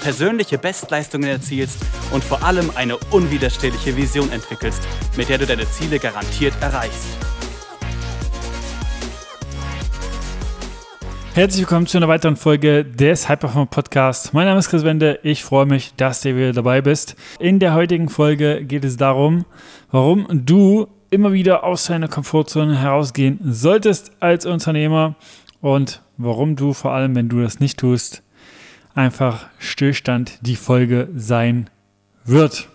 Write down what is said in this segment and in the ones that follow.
persönliche Bestleistungen erzielst und vor allem eine unwiderstehliche Vision entwickelst, mit der du deine Ziele garantiert erreichst. Herzlich willkommen zu einer weiteren Folge des Hyperform Podcast. Mein Name ist Chris Wende. Ich freue mich, dass du wieder dabei bist. In der heutigen Folge geht es darum, warum du immer wieder aus deiner Komfortzone herausgehen solltest als Unternehmer und warum du vor allem, wenn du das nicht tust, einfach Stillstand die Folge sein wird.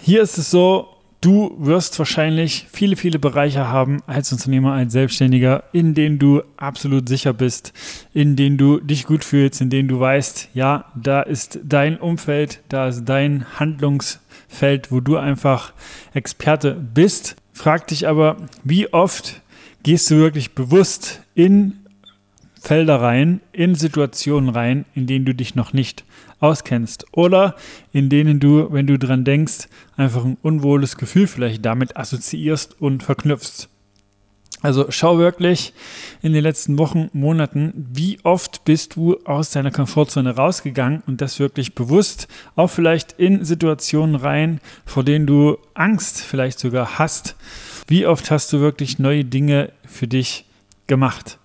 Hier ist es so, du wirst wahrscheinlich viele, viele Bereiche haben als Unternehmer, als Selbstständiger, in denen du absolut sicher bist, in denen du dich gut fühlst, in denen du weißt, ja, da ist dein Umfeld, da ist dein Handlungsfeld, wo du einfach Experte bist. Frag dich aber, wie oft gehst du wirklich bewusst in Felder rein, in Situationen rein, in denen du dich noch nicht auskennst oder in denen du, wenn du dran denkst, einfach ein unwohles Gefühl vielleicht damit assoziierst und verknüpfst. Also schau wirklich in den letzten Wochen, Monaten, wie oft bist du aus deiner Komfortzone rausgegangen und das wirklich bewusst, auch vielleicht in Situationen rein, vor denen du Angst vielleicht sogar hast. Wie oft hast du wirklich neue Dinge für dich gemacht?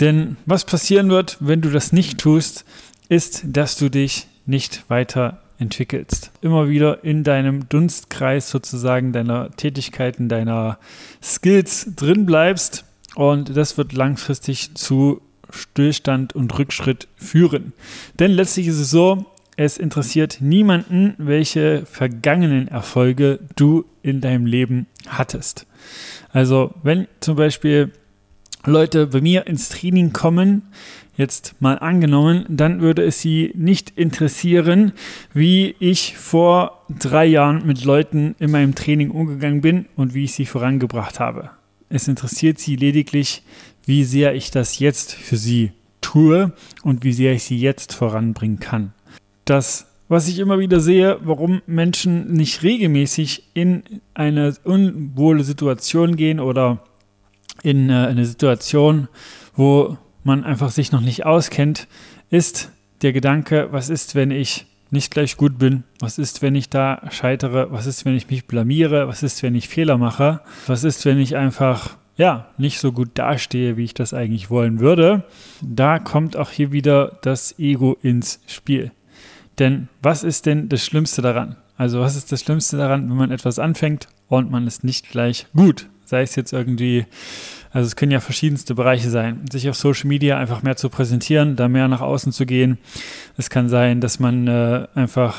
Denn was passieren wird, wenn du das nicht tust, ist, dass du dich nicht weiterentwickelst. Immer wieder in deinem Dunstkreis sozusagen deiner Tätigkeiten, deiner Skills drin bleibst und das wird langfristig zu Stillstand und Rückschritt führen. Denn letztlich ist es so, es interessiert niemanden, welche vergangenen Erfolge du in deinem Leben hattest. Also wenn zum Beispiel Leute bei mir ins Training kommen, jetzt mal angenommen, dann würde es sie nicht interessieren, wie ich vor drei Jahren mit Leuten in meinem Training umgegangen bin und wie ich sie vorangebracht habe. Es interessiert sie lediglich, wie sehr ich das jetzt für sie tue und wie sehr ich sie jetzt voranbringen kann. Das, was ich immer wieder sehe, warum Menschen nicht regelmäßig in eine unwohle Situation gehen oder in äh, eine Situation, wo man einfach sich noch nicht auskennt, ist der Gedanke, was ist, wenn ich nicht gleich gut bin? Was ist, wenn ich da scheitere? Was ist, wenn ich mich blamiere? Was ist, wenn ich Fehler mache? Was ist, wenn ich einfach ja, nicht so gut dastehe, wie ich das eigentlich wollen würde? Da kommt auch hier wieder das Ego ins Spiel. Denn was ist denn das Schlimmste daran? Also was ist das Schlimmste daran, wenn man etwas anfängt und man ist nicht gleich gut? Sei es jetzt irgendwie, also es können ja verschiedenste Bereiche sein, sich auf Social Media einfach mehr zu präsentieren, da mehr nach außen zu gehen. Es kann sein, dass man äh, einfach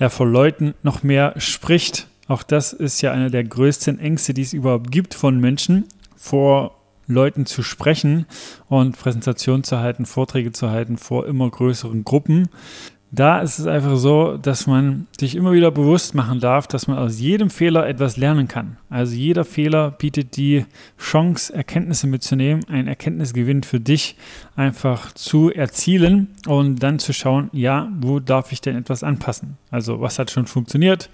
ja, vor Leuten noch mehr spricht. Auch das ist ja eine der größten Ängste, die es überhaupt gibt von Menschen, vor Leuten zu sprechen und Präsentationen zu halten, Vorträge zu halten vor immer größeren Gruppen. Da ist es einfach so, dass man sich immer wieder bewusst machen darf, dass man aus jedem Fehler etwas lernen kann. Also jeder Fehler bietet die Chance, Erkenntnisse mitzunehmen, einen Erkenntnisgewinn für dich einfach zu erzielen und dann zu schauen, ja, wo darf ich denn etwas anpassen? Also was hat schon funktioniert?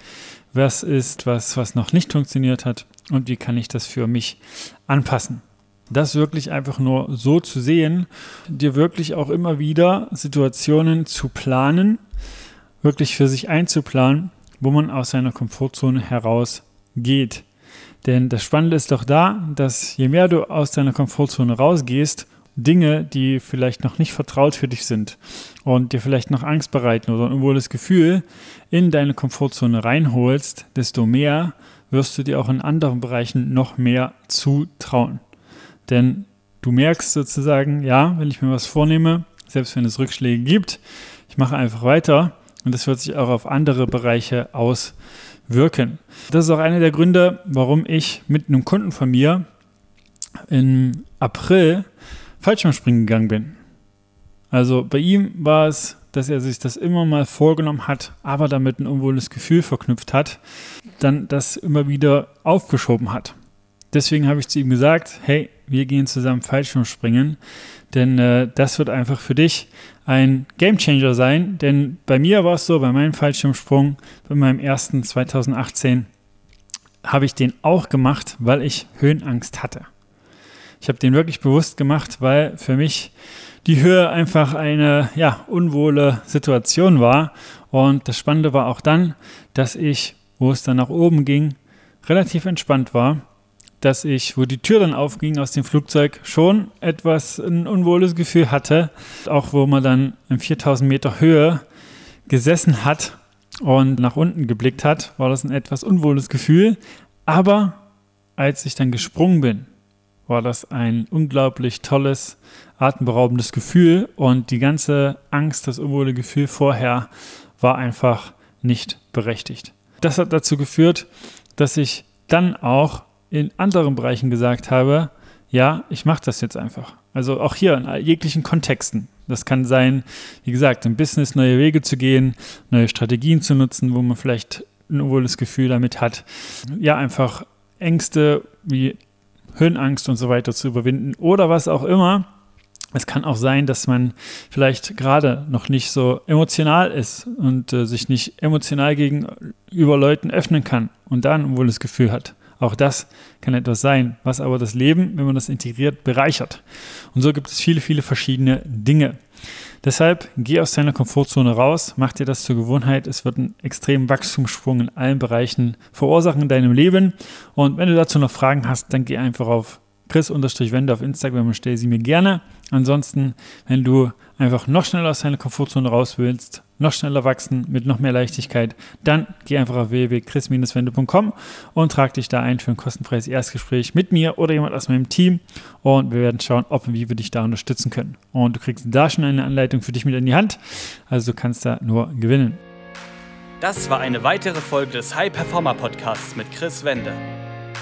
Was ist was, was noch nicht funktioniert hat? Und wie kann ich das für mich anpassen? Das wirklich einfach nur so zu sehen, dir wirklich auch immer wieder Situationen zu planen, wirklich für sich einzuplanen, wo man aus seiner Komfortzone heraus geht. Denn das Spannende ist doch da, dass je mehr du aus deiner Komfortzone rausgehst, Dinge, die vielleicht noch nicht vertraut für dich sind und dir vielleicht noch Angst bereiten oder ein unwohles Gefühl in deine Komfortzone reinholst, desto mehr wirst du dir auch in anderen Bereichen noch mehr zutrauen. Denn du merkst sozusagen, ja, wenn ich mir was vornehme, selbst wenn es Rückschläge gibt, ich mache einfach weiter und das wird sich auch auf andere Bereiche auswirken. Das ist auch einer der Gründe, warum ich mit einem Kunden von mir im April Fallschirmspringen gegangen bin. Also bei ihm war es dass er sich das immer mal vorgenommen hat, aber damit ein unwohles Gefühl verknüpft hat, dann das immer wieder aufgeschoben hat. Deswegen habe ich zu ihm gesagt, hey, wir gehen zusammen Fallschirmspringen, denn äh, das wird einfach für dich ein Gamechanger sein, denn bei mir war es so, bei meinem Fallschirmsprung, bei meinem ersten 2018, habe ich den auch gemacht, weil ich Höhenangst hatte. Ich habe den wirklich bewusst gemacht, weil für mich die Höhe einfach eine ja, unwohle Situation war. Und das Spannende war auch dann, dass ich, wo es dann nach oben ging, relativ entspannt war. Dass ich, wo die Tür dann aufging aus dem Flugzeug, schon etwas ein unwohles Gefühl hatte. Auch wo man dann in 4000 Meter Höhe gesessen hat und nach unten geblickt hat, war das ein etwas unwohles Gefühl. Aber als ich dann gesprungen bin, war das ein unglaublich tolles, atemberaubendes Gefühl und die ganze Angst, das unwohle Gefühl vorher war einfach nicht berechtigt. Das hat dazu geführt, dass ich dann auch in anderen Bereichen gesagt habe, ja, ich mache das jetzt einfach. Also auch hier in jeglichen Kontexten. Das kann sein, wie gesagt, im Business neue Wege zu gehen, neue Strategien zu nutzen, wo man vielleicht ein unwohles Gefühl damit hat. Ja, einfach Ängste wie Höhenangst und so weiter zu überwinden oder was auch immer. Es kann auch sein, dass man vielleicht gerade noch nicht so emotional ist und äh, sich nicht emotional gegenüber Leuten öffnen kann und dann ein wohles Gefühl hat. Auch das kann etwas sein, was aber das Leben, wenn man das integriert, bereichert. Und so gibt es viele, viele verschiedene Dinge. Deshalb geh aus deiner Komfortzone raus, mach dir das zur Gewohnheit. Es wird einen extremen Wachstumssprung in allen Bereichen verursachen in deinem Leben. Und wenn du dazu noch Fragen hast, dann geh einfach auf Chris-Wende auf Instagram und stell sie mir gerne. Ansonsten, wenn du einfach noch schneller aus deiner Komfortzone raus willst, noch schneller wachsen mit noch mehr Leichtigkeit, dann geh einfach auf www.chris-wende.com und trag dich da ein für ein kostenfreies Erstgespräch mit mir oder jemand aus meinem Team und wir werden schauen, ob und wie wir dich da unterstützen können. Und du kriegst da schon eine Anleitung für dich mit in die Hand, also du kannst da nur gewinnen. Das war eine weitere Folge des High Performer Podcasts mit Chris Wende.